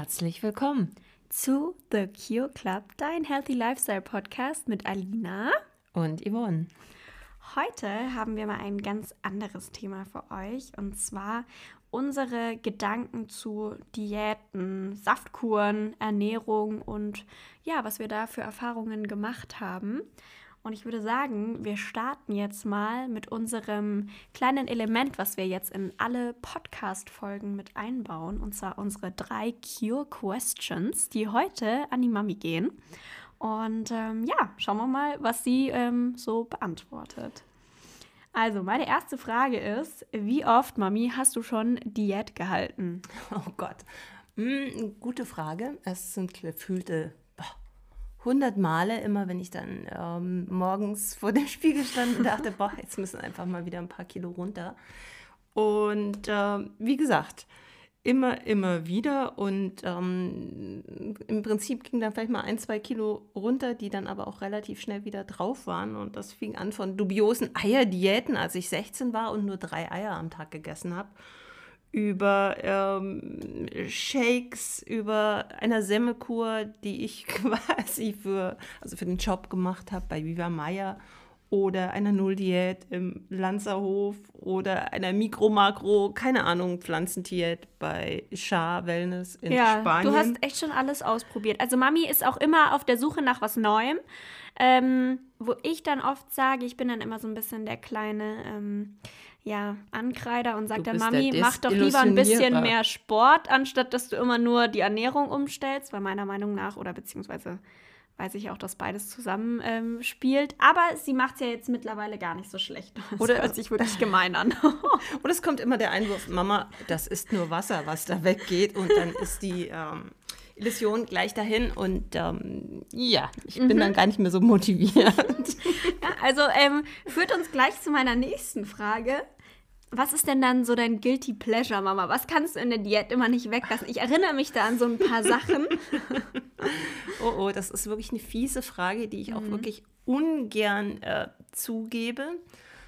Herzlich willkommen zu The Cure Club, dein Healthy Lifestyle Podcast mit Alina und Yvonne. Heute haben wir mal ein ganz anderes Thema für euch und zwar unsere Gedanken zu Diäten, Saftkuren, Ernährung und ja, was wir da für Erfahrungen gemacht haben. Und ich würde sagen, wir starten jetzt mal mit unserem kleinen Element, was wir jetzt in alle Podcast-Folgen mit einbauen. Und zwar unsere drei Cure Questions, die heute an die Mami gehen. Und ähm, ja, schauen wir mal, was sie ähm, so beantwortet. Also, meine erste Frage ist: Wie oft, Mami, hast du schon Diät gehalten? Oh Gott. Hm, gute Frage. Es sind gefühlte hundert Male, immer wenn ich dann ähm, morgens vor dem Spiegel stand und dachte, boah, jetzt müssen einfach mal wieder ein paar Kilo runter. Und äh, wie gesagt, immer, immer wieder. Und ähm, im Prinzip ging dann vielleicht mal ein, zwei Kilo runter, die dann aber auch relativ schnell wieder drauf waren. Und das fing an von dubiosen Eierdiäten, als ich 16 war und nur drei Eier am Tag gegessen habe über ähm, Shakes, über einer Semmelkur, die ich quasi für, also für den Job gemacht habe bei Viva Maya oder einer Nulldiät im Lanzerhof oder einer Mikro-Makro, keine Ahnung, Pflanzendiät bei Char Wellness in ja, Spanien. Du hast echt schon alles ausprobiert. Also Mami ist auch immer auf der Suche nach was Neuem. Ähm, wo ich dann oft sage, ich bin dann immer so ein bisschen der kleine ähm, ja, Ankreider und sagt dann, Mami, mach doch lieber ein bisschen mehr Sport, anstatt dass du immer nur die Ernährung umstellst, weil meiner Meinung nach, oder beziehungsweise weiß ich auch, dass beides zusammen ähm, spielt. Aber sie macht es ja jetzt mittlerweile gar nicht so schlecht. Das oder hört sich wirklich gemein an. oder es kommt immer der Einwurf, Mama, das ist nur Wasser, was da weggeht. Und dann ist die ähm, Illusion gleich dahin. Und ähm, ja, ich bin mhm. dann gar nicht mehr so motiviert. Ja, also ähm, führt uns gleich zu meiner nächsten Frage. Was ist denn dann so dein Guilty Pleasure, Mama? Was kannst du in der Diät immer nicht weglassen? Ich erinnere mich da an so ein paar Sachen. oh, oh, das ist wirklich eine fiese Frage, die ich auch mhm. wirklich ungern äh, zugebe.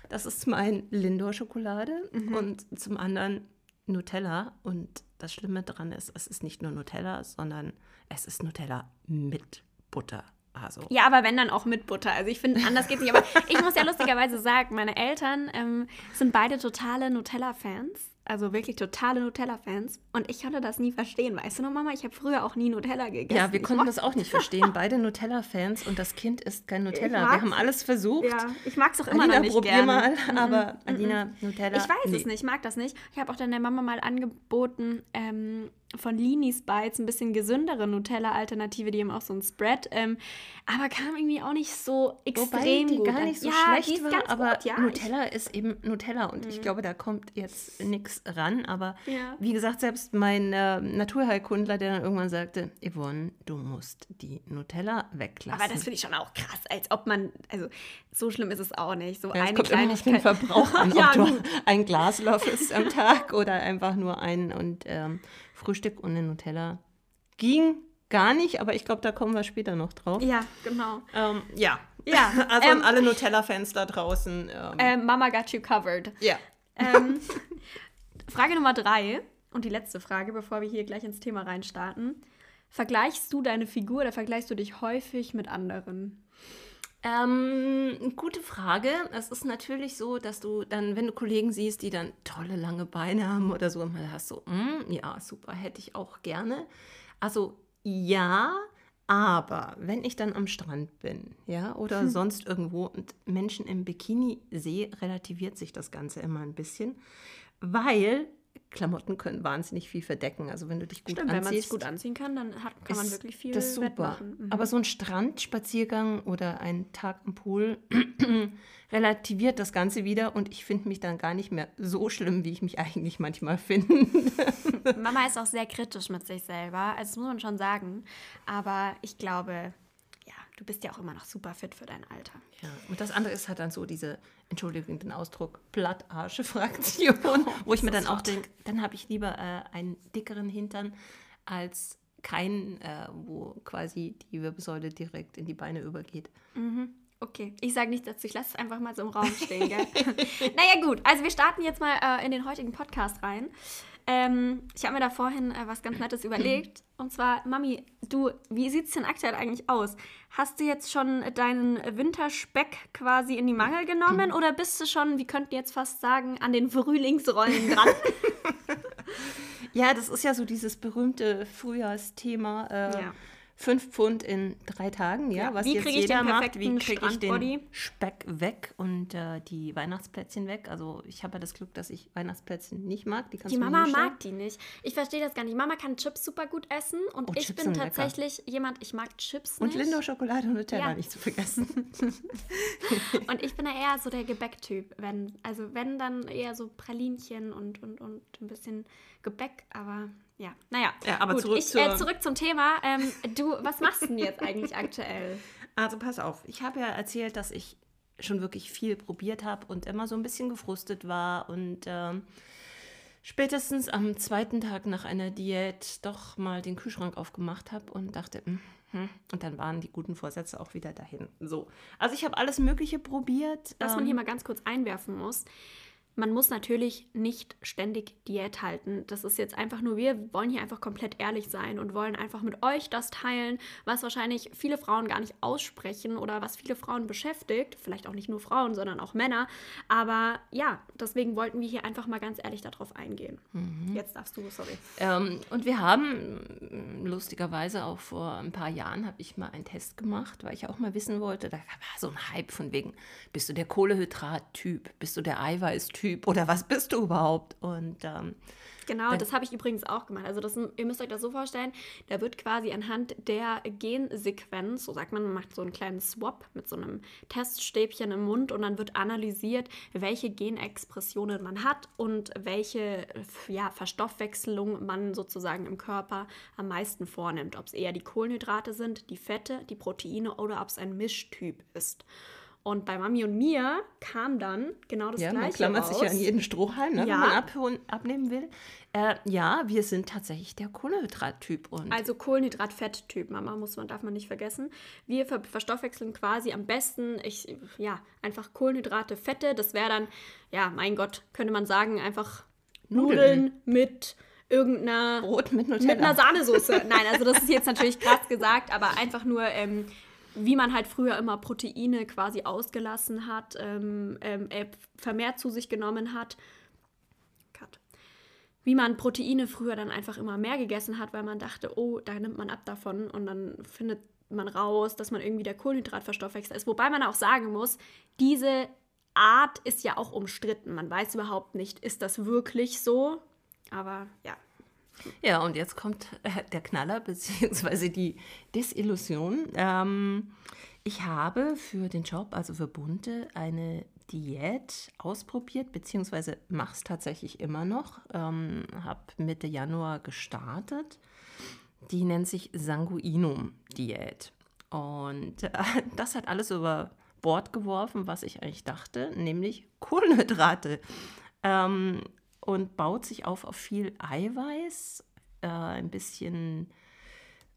Das ist mein Lindor-Schokolade mhm. und zum anderen Nutella. Und das Schlimme daran ist, es ist nicht nur Nutella, sondern es ist Nutella mit Butter. Also. Ja, aber wenn dann auch mit Butter. Also ich finde, anders geht es nicht. Aber ich muss ja lustigerweise sagen, meine Eltern ähm, sind beide totale Nutella-Fans also wirklich totale Nutella-Fans. Und ich konnte das nie verstehen. Weißt du noch, Mama, ich habe früher auch nie Nutella gegessen. Ja, wir konnten das auch nicht verstehen. Beide Nutella-Fans und das Kind isst kein Nutella. Wir haben alles versucht. Ja, ich mag es auch immer Alina, noch nicht probier gerne. mal. Mhm, aber -mm. Alina, Nutella. Ich weiß nee. es nicht, ich mag das nicht. Ich habe auch dann der Mama mal angeboten, ähm, von Linis Bites ein bisschen gesündere Nutella-Alternative, die haben auch so ein Spread. Ähm, aber kam irgendwie auch nicht so extrem Wobei die gut. gar nicht so ja, schlecht war, aber gut, ja, Nutella ist eben Nutella und mhm. ich glaube, da kommt jetzt nichts ran. Aber ja. wie gesagt, selbst mein äh, Naturheilkundler, der dann irgendwann sagte, Yvonne, du musst die Nutella weglassen. Aber das finde ich schon auch krass, als ob man, also so schlimm ist es auch nicht. So ja, eine Kleinigkeit. Verbrauch an, ob du ein Glas löffelst am Tag oder einfach nur einen und ähm, Frühstück und eine Nutella ging gar nicht, aber ich glaube, da kommen wir später noch drauf. Ja, genau. Ähm, ja. Ja, also ähm, an alle Nutella-Fans da draußen. Ähm, ähm, Mama got you covered. Ja. Ähm, Frage Nummer drei und die letzte Frage, bevor wir hier gleich ins Thema reinstarten. Vergleichst du deine Figur oder vergleichst du dich häufig mit anderen? Ähm, gute Frage. Es ist natürlich so, dass du dann, wenn du Kollegen siehst, die dann tolle lange Beine haben oder so, mal hast so, mm, ja, super, hätte ich auch gerne. Also ja, aber wenn ich dann am Strand bin, ja, oder hm. sonst irgendwo und Menschen im Bikini sehe, relativiert sich das Ganze immer ein bisschen, weil Klamotten können wahnsinnig viel verdecken. Also wenn du dich gut Stimmt, anziehst. wenn man sich gut anziehen kann, dann hat, kann man wirklich viel Das ist super. Mhm. Aber so ein Strandspaziergang oder ein Tag im Pool relativiert das Ganze wieder und ich finde mich dann gar nicht mehr so schlimm, wie ich mich eigentlich manchmal finde. Mama ist auch sehr kritisch mit sich selber, also das muss man schon sagen. Aber ich glaube, du bist ja auch immer noch super fit für dein Alter. Ja, und das andere ist halt dann so diese, Entschuldigung den Ausdruck, Plattarsche-Fraktion, wo ich mir dann auch denke, dann habe ich lieber äh, einen dickeren Hintern als keinen, äh, wo quasi die Wirbelsäule direkt in die Beine übergeht. Mhm. Okay, ich sage nichts dazu, ich lasse es einfach mal so im Raum stehen, gell? naja, gut, also wir starten jetzt mal äh, in den heutigen Podcast rein. Ähm, ich habe mir da vorhin äh, was ganz Nettes überlegt. Und zwar, Mami, du, wie sieht es denn aktuell eigentlich aus? Hast du jetzt schon deinen Winterspeck quasi in die Mangel genommen oder bist du schon, wir könnten jetzt fast sagen, an den Frühlingsrollen dran? ja, das ist ja so dieses berühmte Frühjahrsthema. Äh, ja fünf Pfund in drei Tagen, ja, ja. was wie jetzt jeder macht, wie kriege ich den Speck weg und äh, die Weihnachtsplätzchen weg. Also ich habe ja das Glück, dass ich Weihnachtsplätzchen nicht mag. Die, die Mama mag die nicht. Ich verstehe das gar nicht. Mama kann Chips super gut essen und oh, ich Chips bin tatsächlich lecker. jemand, ich mag Chips nicht. Und Lindo Schokolade und Nutella ja. nicht zu vergessen. und ich bin ja eher so der Gebäcktyp. Wenn, also wenn dann eher so Pralinchen und, und, und ein bisschen Gebäck, aber ja, naja. Ja, aber Gut, zurück, ich, äh, zurück zum Thema. Ähm, du, was machst du denn jetzt eigentlich aktuell? Also pass auf, ich habe ja erzählt, dass ich schon wirklich viel probiert habe und immer so ein bisschen gefrustet war und ähm, spätestens am zweiten Tag nach einer Diät doch mal den Kühlschrank aufgemacht habe und dachte, hm, hm, und dann waren die guten Vorsätze auch wieder dahin. So, also ich habe alles Mögliche probiert. Was ähm, man hier mal ganz kurz einwerfen muss, man muss natürlich nicht ständig Diät halten. Das ist jetzt einfach nur, wir wollen hier einfach komplett ehrlich sein und wollen einfach mit euch das teilen, was wahrscheinlich viele Frauen gar nicht aussprechen oder was viele Frauen beschäftigt. Vielleicht auch nicht nur Frauen, sondern auch Männer. Aber ja, deswegen wollten wir hier einfach mal ganz ehrlich darauf eingehen. Mhm. Jetzt darfst du, sorry. Ähm, und wir haben lustigerweise auch vor ein paar Jahren habe ich mal einen Test gemacht, weil ich auch mal wissen wollte, da war so ein Hype von wegen, bist du der Kohlehydrat-Typ, bist du der Eiweiß-Typ? Typ oder was bist du überhaupt? Und ähm, Genau, das habe ich übrigens auch gemacht. Also das, ihr müsst euch das so vorstellen, da wird quasi anhand der Gensequenz, so sagt man, man macht so einen kleinen Swap mit so einem Teststäbchen im Mund und dann wird analysiert, welche Genexpressionen man hat und welche ja, Verstoffwechselung man sozusagen im Körper am meisten vornimmt. Ob es eher die Kohlenhydrate sind, die Fette, die Proteine oder ob es ein Mischtyp ist. Und bei Mami und mir kam dann genau das ja, Gleiche man klammert raus. sich ja an jeden Strohhalm, ne, ja. wenn man abholen, abnehmen will. Äh, ja, wir sind tatsächlich der Kohlenhydrattyp. also Kohlenhydrat-Fett-Typ, Mama, muss man, darf man nicht vergessen. Wir ver verstoffwechseln quasi am besten, ich, ja, einfach Kohlenhydrate, Fette. Das wäre dann, ja, mein Gott, könnte man sagen, einfach Nudeln, Nudeln mit irgendeiner Brot mit Nutella. Mit einer Sahnesoße. Nein, also das ist jetzt natürlich krass gesagt, aber einfach nur ähm, wie man halt früher immer Proteine quasi ausgelassen hat, ähm, ähm, äh, vermehrt zu sich genommen hat. Cut. Wie man Proteine früher dann einfach immer mehr gegessen hat, weil man dachte, oh, da nimmt man ab davon und dann findet man raus, dass man irgendwie der Kohlenhydratverstoffwechsel ist. Wobei man auch sagen muss, diese Art ist ja auch umstritten. Man weiß überhaupt nicht, ist das wirklich so? Aber ja, ja, und jetzt kommt äh, der Knaller, beziehungsweise die Desillusion. Ähm, ich habe für den Job, also für Bunte, eine Diät ausprobiert, beziehungsweise mache es tatsächlich immer noch. Ähm, habe Mitte Januar gestartet. Die nennt sich Sanguinum-Diät. Und äh, das hat alles über Bord geworfen, was ich eigentlich dachte, nämlich Kohlenhydrate. Ähm, und baut sich auf auf viel Eiweiß, äh, ein bisschen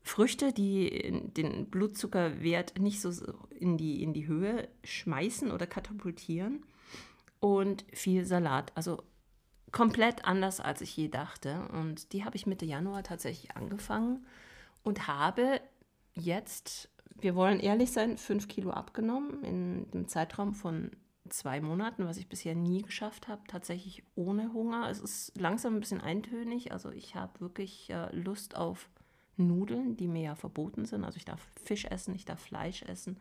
Früchte, die den Blutzuckerwert nicht so in die, in die Höhe schmeißen oder katapultieren und viel Salat. Also komplett anders, als ich je dachte. Und die habe ich Mitte Januar tatsächlich angefangen und habe jetzt, wir wollen ehrlich sein, fünf Kilo abgenommen in dem Zeitraum von zwei Monaten, was ich bisher nie geschafft habe, tatsächlich ohne Hunger. Es ist langsam ein bisschen eintönig. Also ich habe wirklich äh, Lust auf Nudeln, die mir ja verboten sind. Also ich darf Fisch essen, ich darf Fleisch essen,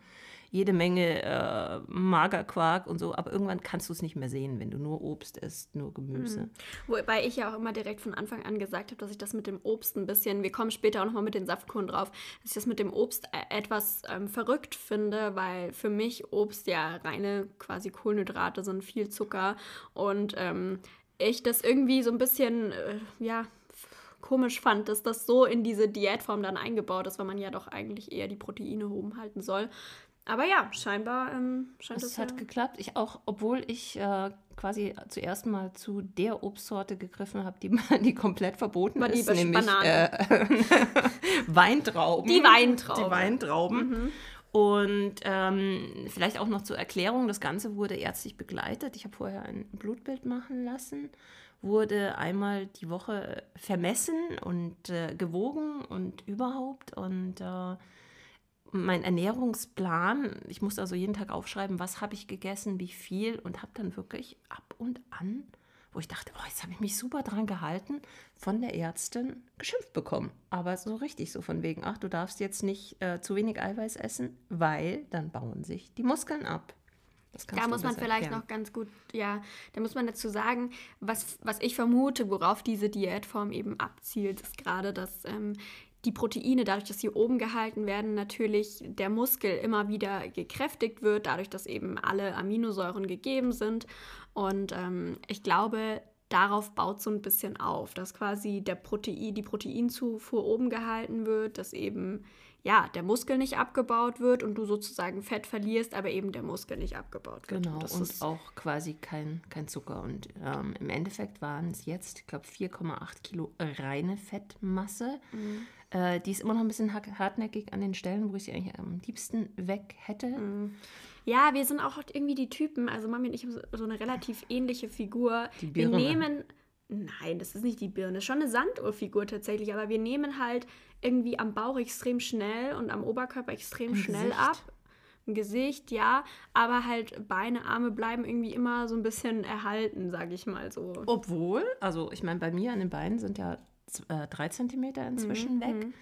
jede Menge äh, Magerquark und so, aber irgendwann kannst du es nicht mehr sehen, wenn du nur Obst isst, nur Gemüse. Mhm. Wobei ich ja auch immer direkt von Anfang an gesagt habe, dass ich das mit dem Obst ein bisschen, wir kommen später auch nochmal mit den Saftkuchen drauf, dass ich das mit dem Obst äh, etwas ähm, verrückt finde, weil für mich Obst ja reine quasi Kohlenhydrate sind, viel Zucker und ähm, ich das irgendwie so ein bisschen, äh, ja, komisch fand, dass das so in diese Diätform dann eingebaut ist, weil man ja doch eigentlich eher die Proteine oben halten soll. Aber ja, scheinbar ähm, scheint es. Es hat ja geklappt. Ich auch, obwohl ich äh, quasi zuerst mal zu der Obstsorte gegriffen habe, die, die komplett verboten War ist, nämlich äh, Weintrauben. Die Weintrauben. Die Weintrauben. Mhm. Und ähm, vielleicht auch noch zur Erklärung, das Ganze wurde ärztlich begleitet. Ich habe vorher ein Blutbild machen lassen, wurde einmal die Woche vermessen und äh, gewogen und überhaupt. Und äh, mein Ernährungsplan, ich musste also jeden Tag aufschreiben, was habe ich gegessen, wie viel und habe dann wirklich ab und an wo ich dachte, oh, jetzt habe ich mich super dran gehalten, von der Ärztin geschimpft bekommen. Aber so richtig, so von wegen, ach, du darfst jetzt nicht äh, zu wenig Eiweiß essen, weil dann bauen sich die Muskeln ab. Da muss man vielleicht erklären. noch ganz gut, ja, da muss man dazu sagen, was, was ich vermute, worauf diese Diätform eben abzielt, ist gerade, dass ähm, die Proteine, dadurch, dass sie oben gehalten werden, natürlich der Muskel immer wieder gekräftigt wird, dadurch, dass eben alle Aminosäuren gegeben sind. Und ähm, ich glaube, darauf baut so ein bisschen auf, dass quasi der Protein, die Proteinzufuhr oben gehalten wird, dass eben ja, der Muskel nicht abgebaut wird und du sozusagen Fett verlierst, aber eben der Muskel nicht abgebaut wird. Genau, und, und auch quasi kein, kein Zucker. Und ähm, im Endeffekt waren es jetzt, ich glaube, 4,8 Kilo reine Fettmasse. Mhm. Äh, die ist immer noch ein bisschen hartnäckig an den Stellen, wo ich sie eigentlich am liebsten weg hätte. Mhm. Ja, wir sind auch irgendwie die Typen, also Mami und ich haben so eine relativ ähnliche Figur. Die Birne. Wir nehmen, nein, das ist nicht die Birne, schon eine Sanduhrfigur tatsächlich, aber wir nehmen halt irgendwie am Bauch extrem schnell und am Oberkörper extrem Im schnell Gesicht. ab. Im Gesicht, ja, aber halt Beine, Arme bleiben irgendwie immer so ein bisschen erhalten, sage ich mal so. Obwohl, also ich meine, bei mir an den Beinen sind ja äh, drei Zentimeter inzwischen mhm. weg. Mhm.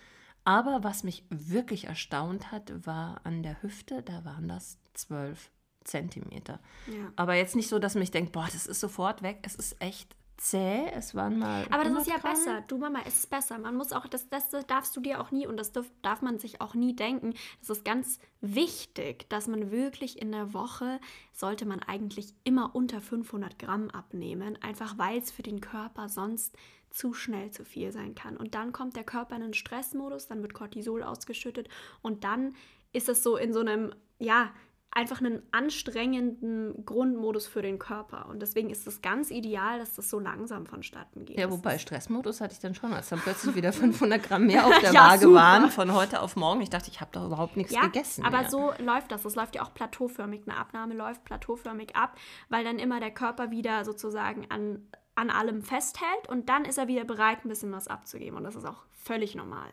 Aber was mich wirklich erstaunt hat, war an der Hüfte, da waren das 12 Zentimeter. Ja. Aber jetzt nicht so, dass mich denkt, boah, das ist sofort weg. Es ist echt zäh. Es waren mal. Aber das ist ja Gramm. besser. Du Mama, es ist besser. Man muss auch, das, das, das darfst du dir auch nie und das darf, darf man sich auch nie denken. Das ist ganz wichtig, dass man wirklich in der Woche sollte man eigentlich immer unter 500 Gramm abnehmen, einfach weil es für den Körper sonst zu schnell zu viel sein kann. Und dann kommt der Körper in einen Stressmodus, dann wird Cortisol ausgeschüttet und dann ist es so in so einem, ja, einfach einen anstrengenden Grundmodus für den Körper. Und deswegen ist es ganz ideal, dass das so langsam vonstatten geht. Ja, wobei Stressmodus hatte ich dann schon, als dann plötzlich wieder 500 Gramm mehr auf der ja, Waage super. waren von heute auf morgen. Ich dachte, ich habe doch überhaupt nichts ja, gegessen. Aber mehr. so läuft das. Es läuft ja auch plateauförmig. Eine Abnahme läuft plateauförmig ab, weil dann immer der Körper wieder sozusagen an, an allem festhält und dann ist er wieder bereit, ein bisschen was abzugeben. Und das ist auch völlig normal.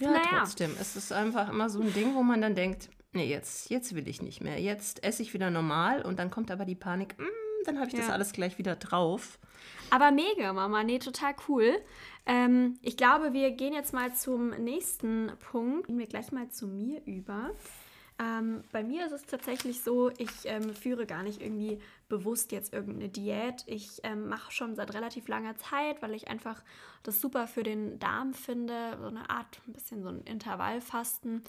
Ja, naja. trotzdem. Es ist einfach immer so ein Ding, wo man dann denkt, nee, jetzt, jetzt will ich nicht mehr. Jetzt esse ich wieder normal und dann kommt aber die Panik, mm, dann habe ich ja. das alles gleich wieder drauf. Aber mega, Mama. Nee, total cool. Ähm, ich glaube, wir gehen jetzt mal zum nächsten Punkt. Gehen wir gleich mal zu mir über. Ähm, bei mir ist es tatsächlich so, ich ähm, führe gar nicht irgendwie bewusst jetzt irgendeine Diät. Ich ähm, mache schon seit relativ langer Zeit, weil ich einfach das super für den Darm finde. So eine Art, ein bisschen so ein Intervallfasten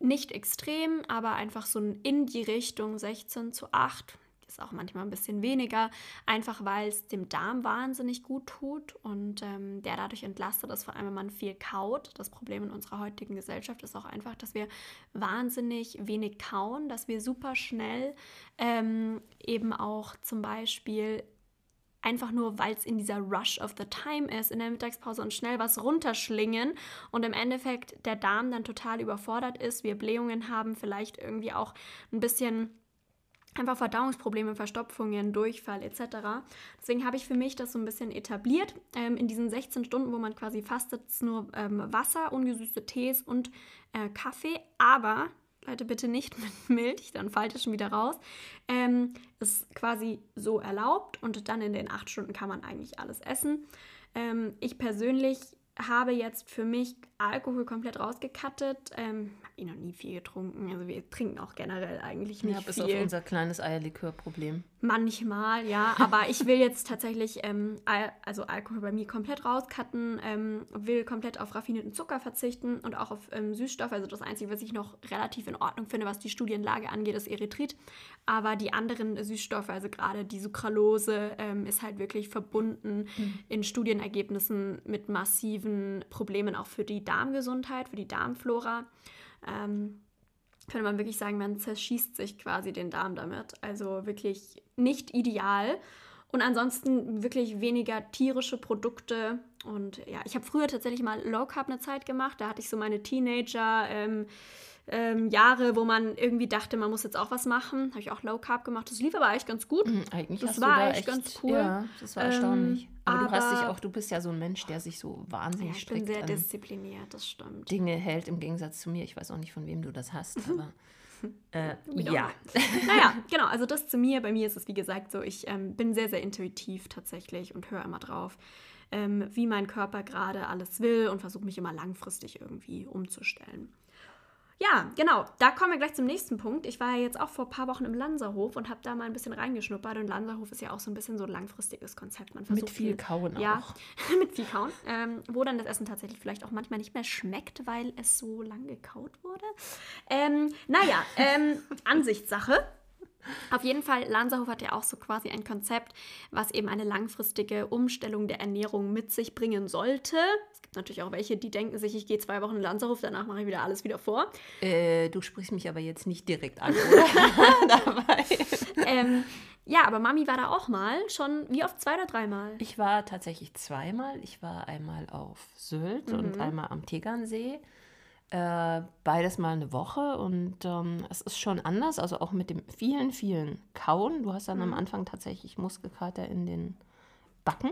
nicht extrem, aber einfach so in die Richtung 16 zu 8. Ist auch manchmal ein bisschen weniger, einfach weil es dem Darm wahnsinnig gut tut und ähm, der dadurch entlastet ist, vor allem wenn man viel kaut. Das Problem in unserer heutigen Gesellschaft ist auch einfach, dass wir wahnsinnig wenig kauen, dass wir super schnell ähm, eben auch zum Beispiel einfach nur, weil es in dieser Rush of the Time ist, in der Mittagspause und schnell was runterschlingen und im Endeffekt der Darm dann total überfordert ist, wir Blähungen haben, vielleicht irgendwie auch ein bisschen einfach Verdauungsprobleme, Verstopfungen, Durchfall etc. Deswegen habe ich für mich das so ein bisschen etabliert. Ähm, in diesen 16 Stunden, wo man quasi fastet, nur ähm, Wasser, ungesüßte Tees und äh, Kaffee. Aber Leute, bitte nicht mit Milch, dann fällt es schon wieder raus. Ähm, ist quasi so erlaubt und dann in den acht Stunden kann man eigentlich alles essen. Ähm, ich persönlich habe jetzt für mich Alkohol komplett rausgekattet. Ähm, ich noch nie viel getrunken. Also wir trinken auch generell eigentlich nicht ja, bis viel. auf unser kleines Eierlikörproblem. Manchmal, ja. Aber ich will jetzt tatsächlich ähm, Al also Alkohol bei mir komplett rauscutten, ähm, will komplett auf raffinierten Zucker verzichten und auch auf ähm, Süßstoffe. Also das Einzige, was ich noch relativ in Ordnung finde, was die Studienlage angeht, ist Erythrit. Aber die anderen Süßstoffe, also gerade die Sucralose, ähm, ist halt wirklich verbunden mhm. in Studienergebnissen mit massiven Problemen auch für die Darmgesundheit, für die Darmflora. Ähm, könnte man wirklich sagen, man zerschießt sich quasi den Darm damit. Also wirklich nicht ideal. Und ansonsten wirklich weniger tierische Produkte. Und ja, ich habe früher tatsächlich mal Low Carb eine Zeit gemacht. Da hatte ich so meine Teenager. Ähm, ähm, Jahre, wo man irgendwie dachte, man muss jetzt auch was machen. Habe ich auch Low Carb gemacht. Das lief aber eigentlich ganz gut. Mhm, eigentlich das war da echt ganz cool. Ja, das war Ähm, erstaunlich. aber, du hast dich aber- auch, du bist ja so ein Mensch, der sich so Ja, wahnsinnig ich bin strikt sehr an diszipliniert, das stimmt. Dinge hält im Gegensatz zu mir. Ich weiß auch nicht, von wem du das hast, aber äh, Ja. ja. naja, genau, also das zu mir. Bei mir ist es, wie gesagt, so, ich ähm, bin sehr, sehr intuitiv tatsächlich und höre immer drauf, ähm, wie mein Körper gerade alles will und versuche mich immer langfristig irgendwie umzustellen. Ja, genau, da kommen wir gleich zum nächsten Punkt. Ich war ja jetzt auch vor ein paar Wochen im Lanserhof und habe da mal ein bisschen reingeschnuppert. Und Lanserhof ist ja auch so ein bisschen so ein langfristiges Konzept. Man versucht Mit viel Kauen ja, auch. mit viel kauen. Ähm, wo dann das Essen tatsächlich vielleicht auch manchmal nicht mehr schmeckt, weil es so lang gekaut wurde. Ähm, naja, ähm, Ansichtssache. Auf jeden Fall, Lanserhof hat ja auch so quasi ein Konzept, was eben eine langfristige Umstellung der Ernährung mit sich bringen sollte. Es gibt natürlich auch welche, die denken sich, ich gehe zwei Wochen in Lanserhof, danach mache ich wieder alles wieder vor. Äh, du sprichst mich aber jetzt nicht direkt an, oder? Ähm, ja, aber Mami war da auch mal, schon wie oft zwei oder dreimal. Ich war tatsächlich zweimal. Ich war einmal auf Sylt Mhm. und einmal am Tegernsee. Äh, beides mal eine Woche und ähm, es ist schon anders, also auch mit dem vielen, vielen Kauen. Du hast dann Mhm. am Anfang tatsächlich Muskelkater in den Backen.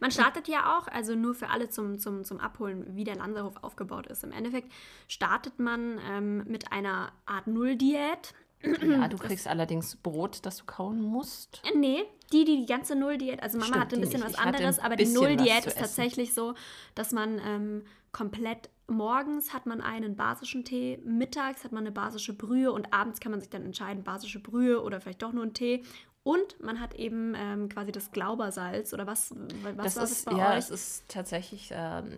Man startet ja auch, also nur für alle zum, zum, zum Abholen, wie der Lanserhof aufgebaut ist. Im Endeffekt startet man ähm, mit einer Art Null-Diät. Ja, du kriegst allerdings Brot, das du kauen musst. Äh, Nee, die, die die ganze Null-Diät, also Mama Stimmt, hatte ein bisschen was anderes, aber die Null-Diät ist tatsächlich so, dass man ähm, komplett morgens hat man einen basischen Tee, mittags hat man eine basische Brühe und abends kann man sich dann entscheiden, basische Brühe oder vielleicht doch nur einen Tee. Und man hat eben ähm, quasi das Glaubersalz oder was, was Das war das ist, bei ja, euch? es ist tatsächlich ähm,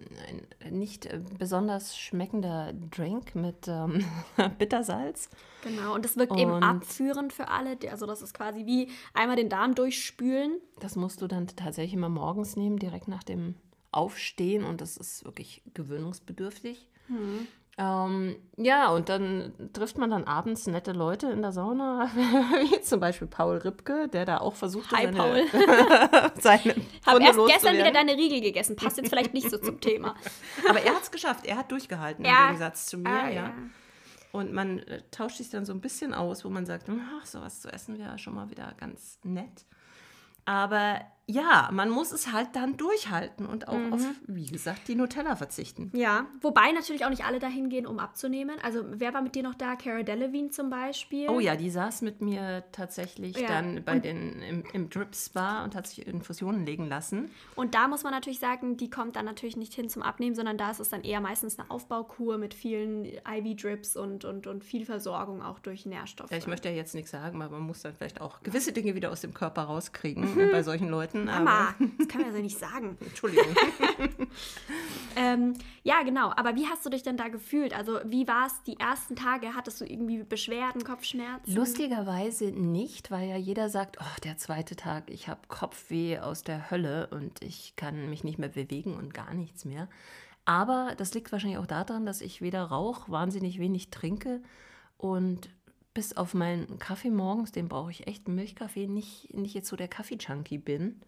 ein nicht äh, besonders schmeckender Drink mit ähm, Bittersalz. Genau, und das wirkt eben Und- abführend für alle. Also das ist quasi wie einmal den Darm durchspülen. Das musst du dann tatsächlich immer morgens nehmen, direkt nach dem Aufstehen und das ist wirklich gewöhnungsbedürftig. Hm. Ähm, ja, und dann trifft man dann abends nette Leute in der Sauna, wie zum Beispiel Paul Ripke, der da auch versucht, Hi, seine, Paul. seine Hab erst gestern wieder deine Riegel gegessen. Passt jetzt vielleicht nicht so zum Thema. Aber er hat es geschafft, er hat durchgehalten Ja. im Gegensatz zu mir. Ah, ja. ja. Und man äh, tauscht sich dann so ein bisschen aus, wo man sagt, ach, sowas zu essen wäre schon mal wieder ganz nett. Aber ja, man muss es halt dann durchhalten und auch auf, wie gesagt, die Nutella verzichten. Ja, wobei natürlich auch nicht alle dahin gehen, um abzunehmen. Also wer war mit dir noch da? Cara Delevingne zum Beispiel. Oh ja, die saß mit mir tatsächlich Ja, dann bei und- den im, im Drip Spa und hat sich Infusionen legen lassen. Und da muss man natürlich sagen, die kommt dann natürlich nicht hin zum Abnehmen, sondern da ist es dann eher meistens eine Aufbaukur mit vielen IV-Drips und, und, und viel Versorgung auch durch Nährstoffe. Ja, ich möchte ja jetzt nichts sagen, aber man muss dann vielleicht auch gewisse Dinge wieder aus dem Körper rauskriegen äh, bei solchen Leuten. Mama, Aber, das kann man ja so nicht sagen. Entschuldigung. Ähm, ja, genau. Aber wie hast du dich denn da gefühlt? Also wie war es die ersten Tage? Hattest du irgendwie Beschwerden, Kopfschmerzen? Lustigerweise nicht, weil ja jeder sagt, oh, der zweite Tag, ich habe Kopfweh aus der Hölle und ich kann mich nicht mehr bewegen und gar nichts mehr. Aber das liegt wahrscheinlich auch daran, dass ich weder rauche, wahnsinnig wenig trinke und bis auf meinen Kaffee morgens, den brauche ich echt, Milchkaffee, nicht, nicht jetzt so der Kaffee-Junkie bin.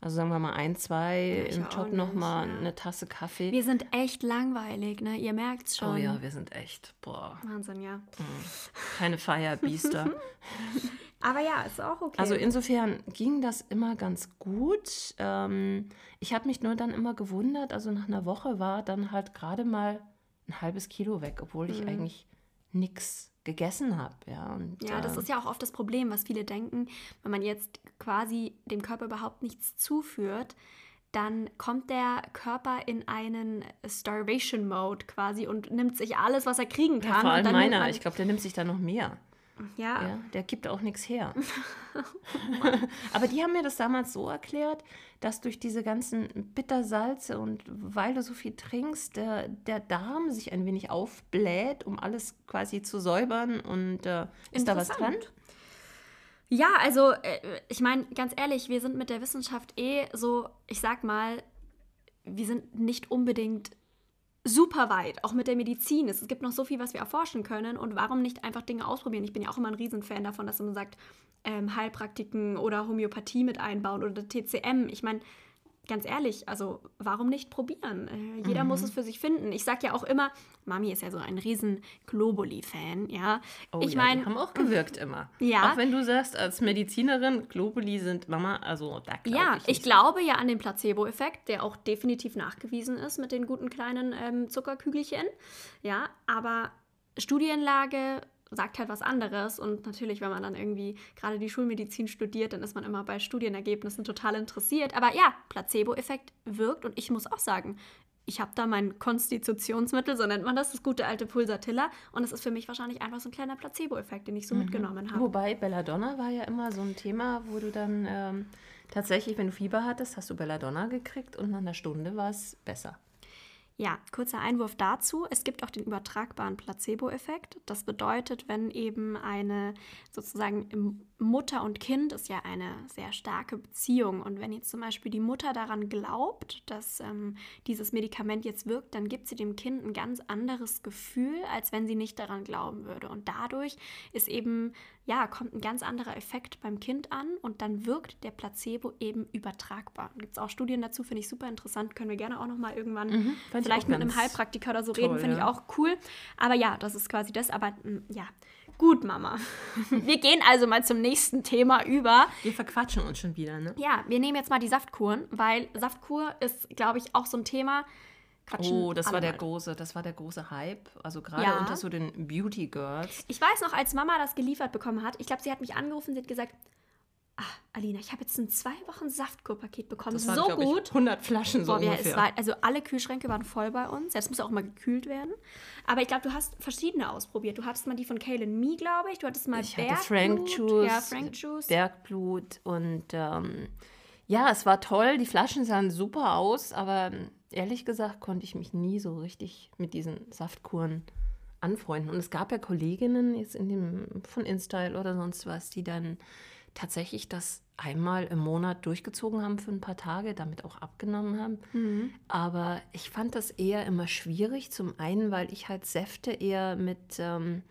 Also sagen wir mal ein, zwei, Mhm. ich im Job nochmal ja. eine Tasse Kaffee. Wir sind echt langweilig, ne? Ihr merkt's schon. oh ja, wir sind echt, boah, Wahnsinn, ja. keine Feierbiester. Aber ja, ist auch okay. Also insofern ging das immer ganz gut. Ähm, ich habe mich nur dann immer gewundert, also nach einer Woche war dann halt gerade mal ein halbes Kilo weg, obwohl Mhm. ich eigentlich nichts gegessen habe. Ja, und, ja, das äh, ist ja auch oft das Problem, was viele denken, wenn man jetzt quasi dem Körper überhaupt nichts zuführt, dann kommt der Körper in einen Starvation Mode quasi und nimmt sich alles, was er kriegen kann. ja, vor allem meiner, ich glaube, der nimmt sich da noch mehr. Ja, Ja, der gibt auch nichts her. Aber die haben mir das damals so erklärt, dass durch diese ganzen Bittersalze und weil du so viel trinkst, der, der Darm sich ein wenig aufbläht, um alles quasi zu säubern. Und äh, ist da was dran? Ja, also äh, ich meine, ganz ehrlich, wir sind mit der Wissenschaft eh so, ich sag mal, wir sind nicht unbedingt super weit, auch mit der Medizin. Es gibt noch so viel, was wir erforschen können und warum nicht einfach Dinge ausprobieren? Ich bin ja auch immer ein Riesenfan davon, dass man sagt, ähm, Heilpraktiken oder Homöopathie mit einbauen oder TCM. Ich meine, ganz ehrlich, also warum nicht probieren? Äh, jeder mhm. muss es für sich finden. Ich sage ja auch immer, Mami ist ja so ein riesen Globuli-Fan, ja. Oh, ich ja, meine, haben auch gewirkt immer. Ja. Auch wenn du sagst, als Medizinerin, Globuli sind Mama, also da Ja, ich, ich glaube ja an den Placebo-Effekt, der auch definitiv nachgewiesen ist mit den guten kleinen ähm, Zuckerkügelchen. Ja, aber Studienlage sagt halt was anderes. Und natürlich, wenn man dann irgendwie gerade die Schulmedizin studiert, dann ist man immer bei Studienergebnissen total interessiert. Aber ja, Placebo-Effekt wirkt und ich muss auch sagen, ich habe da mein Konstitutionsmittel, so nennt man das, das gute alte Pulsatilla. Und es ist für mich wahrscheinlich einfach so ein kleiner Placebo-Effekt, den ich so mhm. mitgenommen habe. Wobei Belladonna war ja immer so ein Thema, wo du dann ähm, tatsächlich, wenn du Fieber hattest, hast du Belladonna gekriegt und nach einer Stunde war es besser. Ja, kurzer Einwurf dazu. Es gibt auch den übertragbaren Placebo-Effekt. Das bedeutet, wenn eben eine sozusagen Mutter und Kind ist ja eine sehr starke Beziehung. Und wenn jetzt zum Beispiel die Mutter daran glaubt, dass ähm, dieses Medikament jetzt wirkt, dann gibt sie dem Kind ein ganz anderes Gefühl, als wenn sie nicht daran glauben würde. Und dadurch ist eben ja, kommt ein ganz anderer Effekt beim Kind an und dann wirkt der Placebo eben übertragbar. Gibt es auch Studien dazu, finde ich super interessant. Können wir gerne auch noch mal irgendwann mhm, vielleicht mit einem Heilpraktiker oder so toll, reden, finde ja. ich auch cool. Aber ja, das ist quasi das. Aber mm, ja, gut, Mama. wir gehen also mal zum nächsten Thema über. Wir verquatschen uns schon wieder, ne? Ja, wir nehmen jetzt mal die Saftkuren, weil Saftkur ist, glaube ich, auch so ein Thema quatschen. Oh, das war der große, das war der große Hype. Also gerade ja. unter so den Beauty Girls. Ich weiß noch, als Mama das geliefert bekommen hat, ich glaube, sie hat mich angerufen, sie hat gesagt, Ach, Alina, ich habe jetzt ein zwei Wochen Saftkurpaket bekommen. Das waren, so gut. Ich, 100 Flaschen so Boah, ungefähr. War, also alle Kühlschränke waren voll bei uns. Das muss auch mal gekühlt werden. Aber ich glaube, du hast verschiedene ausprobiert. Du hattest mal die von Kaylin Me, glaube ich. Du hattest mal ich Bergblut. Hatte Frank Juice, ja, Frank Juice. Bergblut und ähm, ja, es war toll. Die Flaschen sahen super aus, aber ehrlich gesagt konnte ich mich nie so richtig mit diesen Saftkuren anfreunden. Und es gab ja Kolleginnen jetzt in dem von InStyle oder sonst was, die dann tatsächlich das einmal im Monat durchgezogen haben für ein paar Tage, damit auch abgenommen haben. Mhm. Aber ich fand das eher immer schwierig. Zum einen, weil ich halt Säfte eher mit, ähm,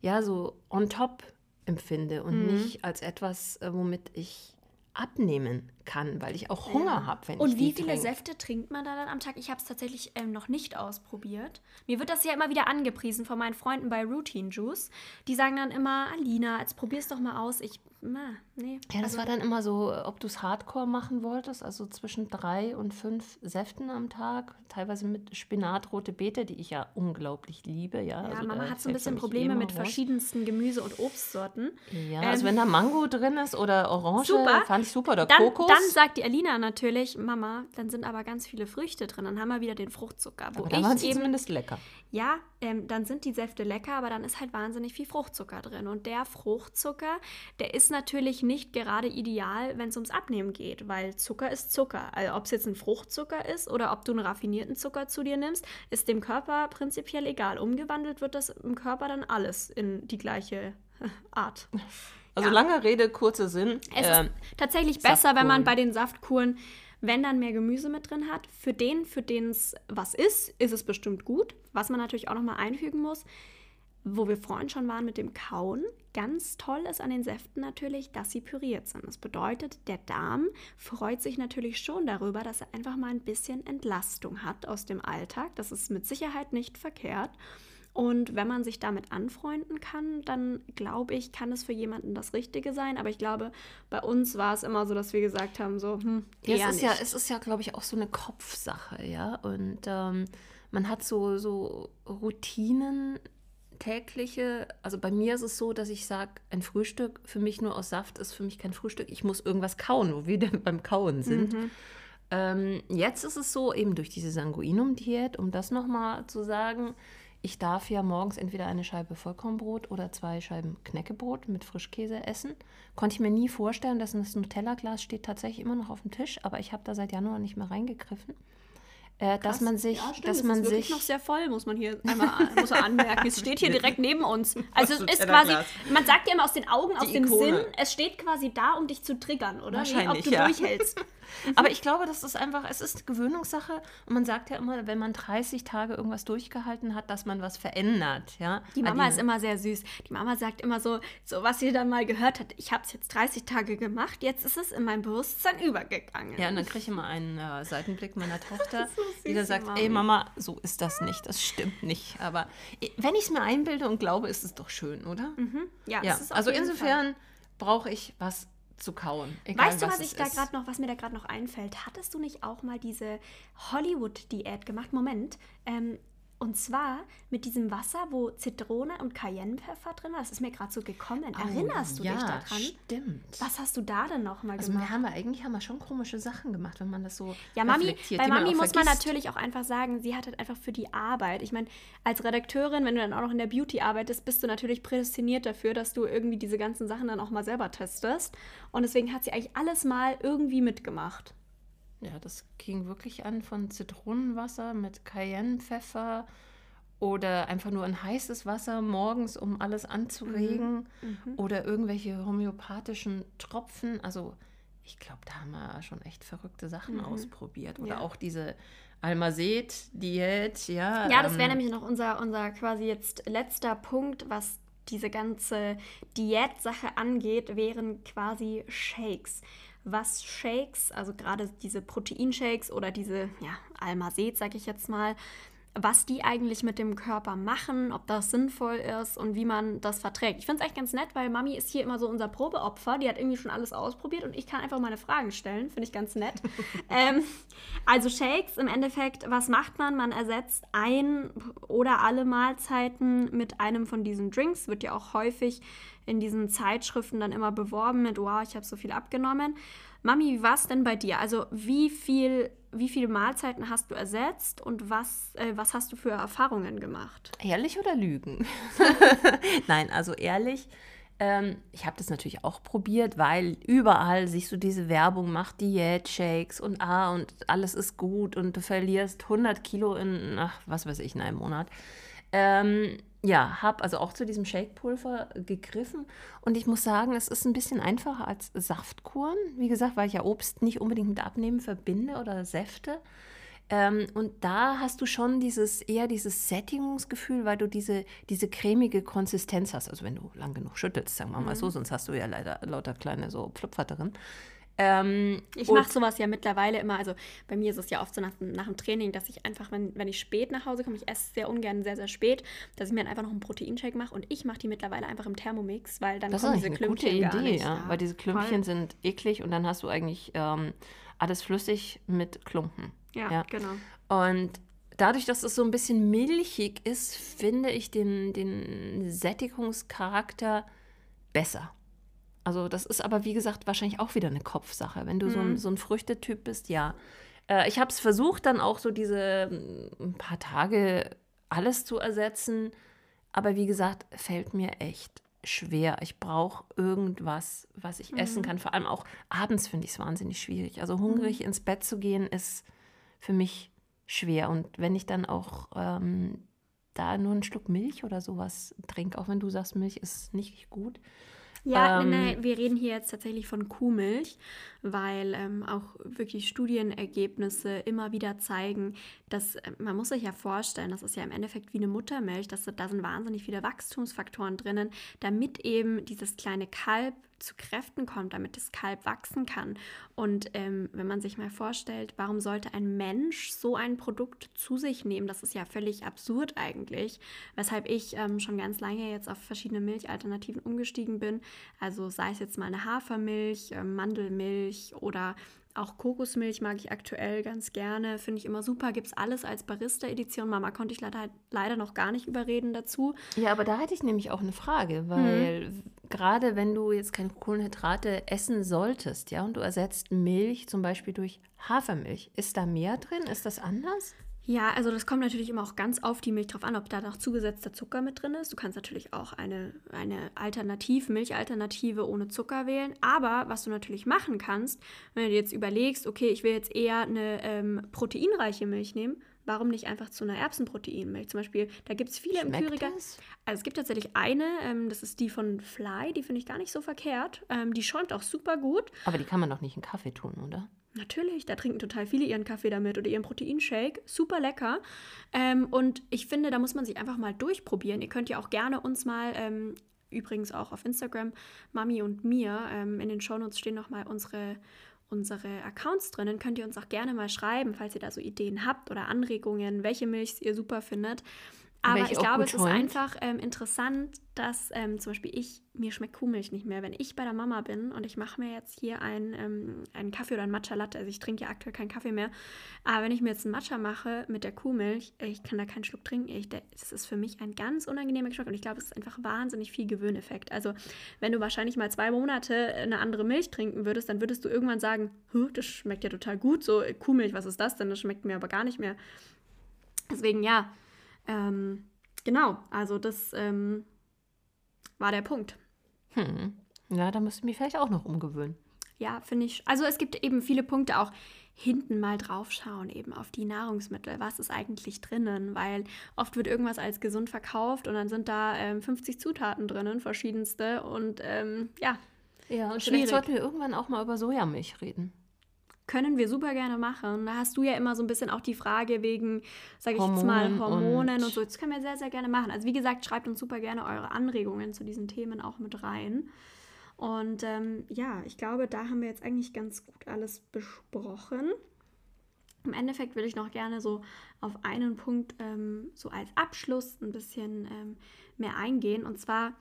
ja, so on top empfinde und mhm. nicht als etwas, äh, womit ich abnehmen kann, weil ich auch Hunger ja. habe, wenn Und ich wie viele trinke. Säfte trinkt man da dann am Tag? Ich habe es tatsächlich ähm, noch nicht ausprobiert. Mir wird das ja immer wieder angepriesen von meinen Freunden bei Routine Juice. Die sagen dann immer, Alina, jetzt probier's doch mal aus. Ich na, nee. Ja, das also, war dann immer so, ob du es Hardcore machen wolltest, also zwischen drei und fünf Säften am Tag, teilweise mit Spinat, rote Beete, die ich ja unglaublich liebe. Ja, ja also Mama hat so ein bisschen Probleme mit raus. verschiedensten Gemüse- und Obstsorten. Ja, ähm, also wenn da Mango drin ist oder Orange, super. fand ich super, oder dann, Kokos. Dann sagt die Alina natürlich, Mama, dann sind aber ganz viele Früchte drin, dann haben wir wieder den Fruchtzucker. Wo aber dann waren sie zumindest lecker. Ja, ähm, dann sind die Säfte lecker, aber dann ist halt wahnsinnig viel Fruchtzucker drin. Und der Fruchtzucker, der ist natürlich nicht gerade ideal, wenn es ums Abnehmen geht, weil Zucker ist Zucker. Also ob es jetzt ein Fruchtzucker ist oder ob du einen raffinierten Zucker zu dir nimmst, ist dem Körper prinzipiell egal. Umgewandelt wird das im Körper dann alles in die gleiche Art. Also ja. lange Rede, kurzer Sinn. Es äh, ist tatsächlich besser, wenn man bei den Saftkuren wenn dann mehr Gemüse mit drin hat, für den, für den es was ist, ist es bestimmt gut. Was man natürlich auch nochmal einfügen muss, wo wir vorhin schon waren mit dem Kauen, ganz toll ist an den Säften natürlich, dass sie püriert sind. Das bedeutet, der Darm freut sich natürlich schon darüber, dass er einfach mal ein bisschen Entlastung hat aus dem Alltag. Das ist mit Sicherheit nicht verkehrt. Und wenn man sich damit anfreunden kann, dann glaube ich, kann es für jemanden das Richtige sein. Aber ich glaube, bei uns war es immer so, dass wir gesagt haben, so, hm, eher ja, es ist nicht. ja, es ist ja, glaube ich, auch so eine Kopfsache, ja. Und ähm, man hat so, so Routinen, tägliche, also bei mir ist es so, dass ich sage, ein Frühstück für mich nur aus Saft ist für mich kein Frühstück. Ich muss irgendwas kauen, wo wir denn beim Kauen sind. Mhm. Ähm, jetzt ist es so, eben durch diese Sanguinum-Diät, um das nochmal zu sagen, ich darf ja morgens entweder eine Scheibe Vollkornbrot oder zwei Scheiben Knäckebrot mit Frischkäse essen. Konnte ich mir nie vorstellen, dass das Nutella-Glas steht tatsächlich immer noch auf dem Tisch, aber ich habe da seit Januar nicht mehr reingegriffen. äh, dass man sich, ja, stimmt, dass es man ist sich noch sehr voll, muss man hier einmal muss man anmerken. Es steht hier direkt neben uns. Also es ist quasi, man sagt ja immer aus den Augen, aus dem Ikone. Sinn, es steht quasi da, um dich zu triggern, oder? Wie, ob Wahrscheinlich, du ja. durchhältst. Aber ich glaube, das ist einfach, es ist Gewöhnungssache. Und man sagt ja immer, wenn man 30 Tage irgendwas durchgehalten hat, dass man was verändert. Ja? Die Mama Weil ist immer sehr süß. Die Mama sagt immer so, so was sie dann mal gehört hat, ich habe es jetzt 30 Tage gemacht, jetzt ist es in mein Bewusstsein übergegangen. Ja, und dann kriege ich immer einen äh, Seitenblick meiner Tochter, so die dann süß, sagt, Mami. ey Mama, so ist das nicht, das stimmt nicht. Aber wenn ich es mir einbilde und glaube, ist es doch schön, oder? ja, Ja, es ist auf also insofern brauche ich was zu kauen. Egal, Weißt du, was es ich da gerade noch, was mir da gerade noch einfällt? Hattest du nicht auch mal diese Hollywood-Diät gemacht? Moment. Ähm, und zwar mit diesem Wasser, wo Zitrone und Cayennepfeffer drin war. Das ist mir gerade so gekommen. Erinnerst du Oh, ja, dich daran? stimmt. Was hast du da denn noch mal Also wir gemacht? haben wir eigentlich haben wir schon komische Sachen gemacht, wenn man das so Ja, Mami, bei man Mami auch muss man natürlich auch einfach sagen, sie hat halt einfach für die Arbeit. Ich meine, als Redakteurin, wenn du dann auch noch in der Beauty arbeitest, bist du natürlich prädestiniert dafür, dass du irgendwie diese ganzen Sachen dann auch mal selber testest. Und deswegen hat sie eigentlich alles mal irgendwie mitgemacht. Ja, das ging wirklich an von Zitronenwasser mit Cayennepfeffer oder einfach nur ein heißes Wasser morgens, um alles anzuregen oder irgendwelche homöopathischen Tropfen. Also ich glaube, da haben wir schon echt verrückte Sachen ausprobiert. Oder Ja. auch diese Almazet-Diät, ja. Ja, das wäre ähm, nämlich noch unser, unser quasi jetzt letzter Punkt, was diese ganze Diätsache angeht, wären quasi Shakes. Was Shakes, also gerade diese Proteinshakes oder diese ja, Almazet, sag ich jetzt mal, was die eigentlich mit dem Körper machen, ob das sinnvoll ist und wie man das verträgt. Ich finde es echt ganz nett, weil Mami ist hier immer so unser Probeopfer. Die hat irgendwie schon alles ausprobiert und ich kann einfach meine Fragen stellen. Finde ich ganz nett. ähm, also Shakes im Endeffekt, was macht man? Man ersetzt ein oder alle Mahlzeiten mit einem von diesen Drinks. Wird ja auch häufig in diesen Zeitschriften dann immer beworben mit, wow, ich habe so viel abgenommen. Mami, wie war es denn bei dir? Also wie viel, wie viele Mahlzeiten hast du ersetzt und was, äh, was hast du für Erfahrungen gemacht? Ehrlich oder lügen? Nein, also ehrlich. Ähm, ich habe das natürlich auch probiert, weil überall siehst du diese Werbung, mach Diät-Shakes und ah, und alles ist gut und du verlierst 100 Kilo in, ach, was weiß ich, in einem Monat. Ähm, ja, habe also auch zu diesem Shake-Pulver gegriffen und ich muss sagen, es ist ein bisschen einfacher als Saftkuren. Wie gesagt, weil ich ja Obst nicht unbedingt mit Abnehmen verbinde oder Säfte. Ähm, und da hast du schon dieses eher dieses Sättigungsgefühl, weil du diese, diese cremige Konsistenz hast. Also wenn du lang genug schüttelst, sagen wir mal so, sonst hast du ja leider lauter kleine so Plupfer drin. Ähm, Ich mache sowas ja mittlerweile immer, also bei mir ist es ja oft so nach, nach dem Training, dass ich einfach, wenn, wenn ich spät nach Hause komme, ich esse sehr ungern sehr, sehr spät, dass ich mir dann einfach noch einen Proteinshake mache und ich mache die mittlerweile einfach im Thermomix, weil dann Das ist kommen eigentlich diese eine gute Klümpchen Idee, nicht. ja, weil diese Klümpchen voll. sind eklig und dann hast du eigentlich ähm, alles flüssig mit Klumpen. Ja, genau. Und dadurch, dass es so ein bisschen milchig ist, finde ich den, den Sättigungscharakter besser. Also das ist aber, wie gesagt, wahrscheinlich auch wieder eine Kopfsache. Wenn du so, ein, so ein Früchtetyp bist, ja. Äh, ich habe es versucht, dann auch so diese mm, ein paar Tage alles zu ersetzen. Aber wie gesagt, fällt mir echt schwer. Ich brauche irgendwas, was ich essen kann. Vor allem auch abends finde ich es wahnsinnig schwierig. Also hungrig ins Bett zu gehen, ist für mich schwer. Und wenn ich dann auch ähm, da nur einen Schluck Milch oder sowas trinke, auch wenn du sagst, Milch ist nicht gut. Ja, Ähm, nein, nein, wir reden hier jetzt tatsächlich von Kuhmilch, weil ähm, auch wirklich Studienergebnisse immer wieder zeigen, dass äh, man muss sich ja vorstellen, das ist ja im Endeffekt wie eine Muttermilch, dass da sind wahnsinnig viele Wachstumsfaktoren drinnen, damit eben dieses kleine Kalb zu Kräften kommt, damit das Kalb wachsen kann. Und ähm, wenn man sich mal vorstellt, warum sollte ein Mensch so ein Produkt zu sich nehmen? Das ist ja völlig absurd eigentlich, weshalb ich ähm, schon ganz lange jetzt auf verschiedene Milchalternativen umgestiegen bin. Also sei es jetzt mal eine Hafermilch, ähm, Mandelmilch oder auch Kokosmilch mag ich aktuell ganz gerne, finde ich immer super. Gibt es alles als Barista-Edition. Mama konnte ich leider, leider noch gar nicht überreden dazu. Ja, aber da hätte ich nämlich auch eine Frage, weil gerade wenn du jetzt keine Kohlenhydrate essen solltest, ja, und du ersetzt Milch zum Beispiel durch Hafermilch, ist da mehr drin? Ist das anders? Ja, also das kommt natürlich immer auch ganz auf die Milch drauf an, ob da noch zugesetzter Zucker mit drin ist. Du kannst natürlich auch eine, eine Alternativ, Milchalternative ohne Zucker wählen. Aber was du natürlich machen kannst, wenn du jetzt überlegst, okay, ich will jetzt eher eine ähm, proteinreiche Milch nehmen, warum nicht einfach zu einer Erbsenproteinmilch? Zum Beispiel, da gibt es viele Schmeckt im Kühlregal. das? Also es gibt tatsächlich eine, ähm, das ist die von Fly, die finde ich gar nicht so verkehrt. Ähm, die schäumt auch super gut. Aber die kann man doch nicht in Kaffee tun, oder? Natürlich, da trinken total viele ihren Kaffee damit oder ihren Proteinshake. Super lecker. Ähm, und ich finde, da muss man sich einfach mal durchprobieren. Ihr könnt ja auch gerne uns mal, ähm, übrigens auch auf Instagram, Mami und mir, ähm, in den Shownotes stehen nochmal unsere, unsere Accounts drinnen. Könnt ihr uns auch gerne mal schreiben, falls ihr da so Ideen habt oder Anregungen, welche Milch ihr super findet. Aber ich auch glaube, es ist einfach ähm, interessant, dass ähm, zum Beispiel ich, mir schmeckt Kuhmilch nicht mehr. Wenn ich bei der Mama bin und ich mache mir jetzt hier einen, ähm, einen Kaffee oder einen Matcha Latte, also ich trinke ja aktuell keinen Kaffee mehr, aber wenn ich mir jetzt einen Matcha mache mit der Kuhmilch, äh, ich kann da keinen Schluck trinken. Ich, das ist für mich ein ganz unangenehmer Geschmack und ich glaube, es ist einfach wahnsinnig viel Gewöhneffekt. Also wenn du wahrscheinlich mal zwei Monate eine andere Milch trinken würdest, dann würdest du irgendwann sagen, "Huh, das schmeckt ja total gut, so äh, Kuhmilch, was ist das denn? Das schmeckt mir aber gar nicht mehr. Deswegen ja, ähm, genau, also das ähm, war der Punkt. Hm. Ja, da müsste ich mich vielleicht auch noch umgewöhnen. Ja, finde ich. Also es gibt eben viele Punkte auch hinten mal draufschauen, eben auf die Nahrungsmittel. Was ist eigentlich drinnen? Weil oft wird irgendwas als gesund verkauft und dann sind da ähm, 50 Zutaten drinnen, verschiedenste. Und ähm, ja, Ja, und Schwierig. vielleicht sollten wir irgendwann auch mal über Sojamilch reden. Können wir super gerne machen. Da hast du ja immer so ein bisschen auch die Frage wegen, sage ich jetzt mal, Hormonen Hormonen und, und- so. Das können wir sehr, sehr gerne machen. Also wie gesagt, schreibt uns super gerne eure Anregungen zu diesen Themen auch mit rein. Und ähm, ja, ich glaube, da haben wir jetzt eigentlich ganz gut alles besprochen. Im Endeffekt will ich noch gerne so auf einen Punkt ähm, so als Abschluss ein bisschen ähm, mehr eingehen. Und zwar,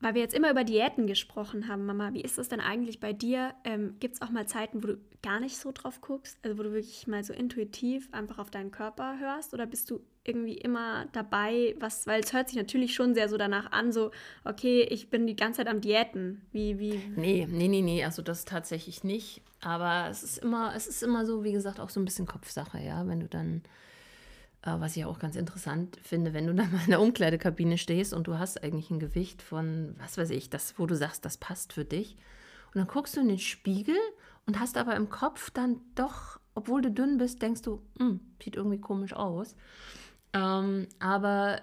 weil wir jetzt immer über Diäten gesprochen haben, Mama, wie ist das denn eigentlich bei dir? Ähm, Gibt es auch mal Zeiten, wo du gar nicht so drauf guckst? Also wo du wirklich mal so intuitiv einfach auf deinen Körper hörst? Oder bist du irgendwie immer dabei, was, weil es hört sich natürlich schon sehr so danach an, so, okay, ich bin die ganze Zeit am Diäten. Wie, wie, Nee, nee, nee, nee, also das tatsächlich nicht. Aber es ist immer, es ist immer so, wie gesagt, auch so ein bisschen Kopfsache, ja. Wenn du dann, was ich auch ganz interessant finde, wenn du dann mal in der Umkleidekabine stehst und du hast eigentlich ein Gewicht von, was weiß ich, das, wo du sagst, das passt für dich. Und dann guckst du in den Spiegel und hast aber im Kopf dann doch, obwohl du dünn bist, denkst du, "Hm, sieht irgendwie komisch aus. Ähm, aber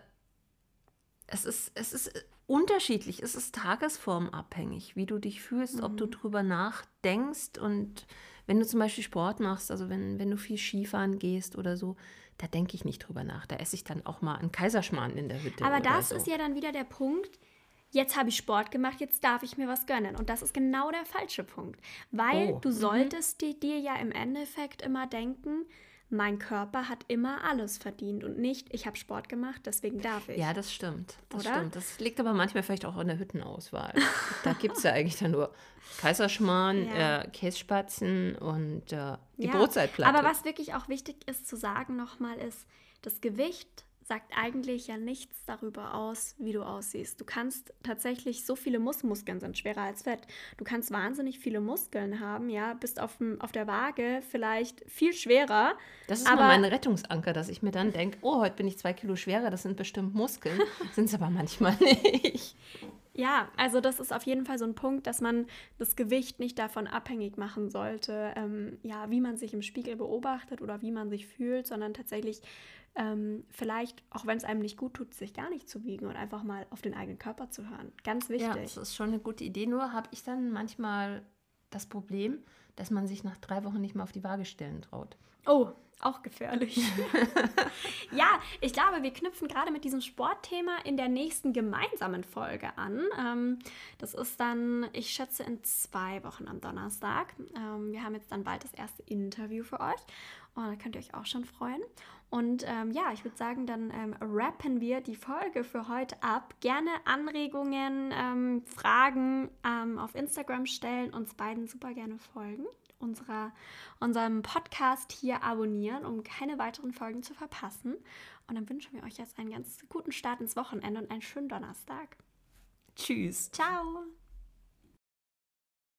es ist, es ist unterschiedlich, es ist tagesformabhängig, wie du dich fühlst, ob du drüber nachdenkst und wenn du zum Beispiel Sport machst, also wenn, wenn du viel Skifahren gehst oder so, da denke ich nicht drüber nach. Da esse ich dann auch mal einen Kaiserschmarrn in der Hütte. Aber das so. ist ja dann wieder der Punkt, jetzt habe ich Sport gemacht, jetzt darf ich mir was gönnen. Und das ist genau der falsche Punkt. Weil Oh, du solltest di- dir ja im Endeffekt immer denken, mein Körper hat immer alles verdient und nicht, ich habe Sport gemacht, deswegen darf ich. Ja, das stimmt. Das Oder? stimmt. Das liegt aber manchmal vielleicht auch an der Hüttenauswahl. da gibt es ja eigentlich dann nur Kaiserschmarrn, Ja. äh, Kässpatzen und äh, die Ja, Brotzeitplatte. Aber was wirklich auch wichtig ist zu sagen nochmal ist, das Gewicht sagt eigentlich ja nichts darüber aus, wie du aussiehst. Du kannst tatsächlich so viele Mus Muskeln sind schwerer als Fett. Du kannst wahnsinnig viele Muskeln haben, ja, bist auf, dem, auf der Waage vielleicht viel schwerer. Das ist aber mein Rettungsanker, dass ich mir dann denke, oh, heute bin ich zwei Kilo schwerer, das sind bestimmt Muskeln. sind es aber manchmal nicht. Ja, also das ist auf jeden Fall so ein Punkt, dass man das Gewicht nicht davon abhängig machen sollte, ähm, ja, wie man sich im Spiegel beobachtet oder wie man sich fühlt, sondern tatsächlich ähm, vielleicht, auch wenn es einem nicht gut tut, sich gar nicht zu wiegen und einfach mal auf den eigenen Körper zu hören. Ganz Ja, wichtig. das ist schon eine gute Idee. Nur habe ich dann manchmal das Problem, dass man sich nach drei Wochen nicht mehr auf die Waage stellen traut. Oh, auch gefährlich. ja, ich glaube, wir knüpfen gerade mit diesem Sportthema in der nächsten gemeinsamen Folge an. Ähm, das ist dann, ich schätze, in zwei Wochen am Donnerstag. Ähm, wir haben jetzt dann bald das erste Interview für euch. Und da könnt ihr euch auch schon freuen. Und ähm, ja, ich würde sagen, dann ähm, rappen wir die Folge für heute ab. Gerne Anregungen, ähm, Fragen ähm, auf Instagram stellen, uns beiden super gerne folgen unserer, unserem Podcast hier abonnieren, um keine weiteren Folgen zu verpassen. Und dann wünschen wir euch jetzt einen ganz guten Start ins Wochenende und einen schönen Donnerstag. Tschüss. Ciao!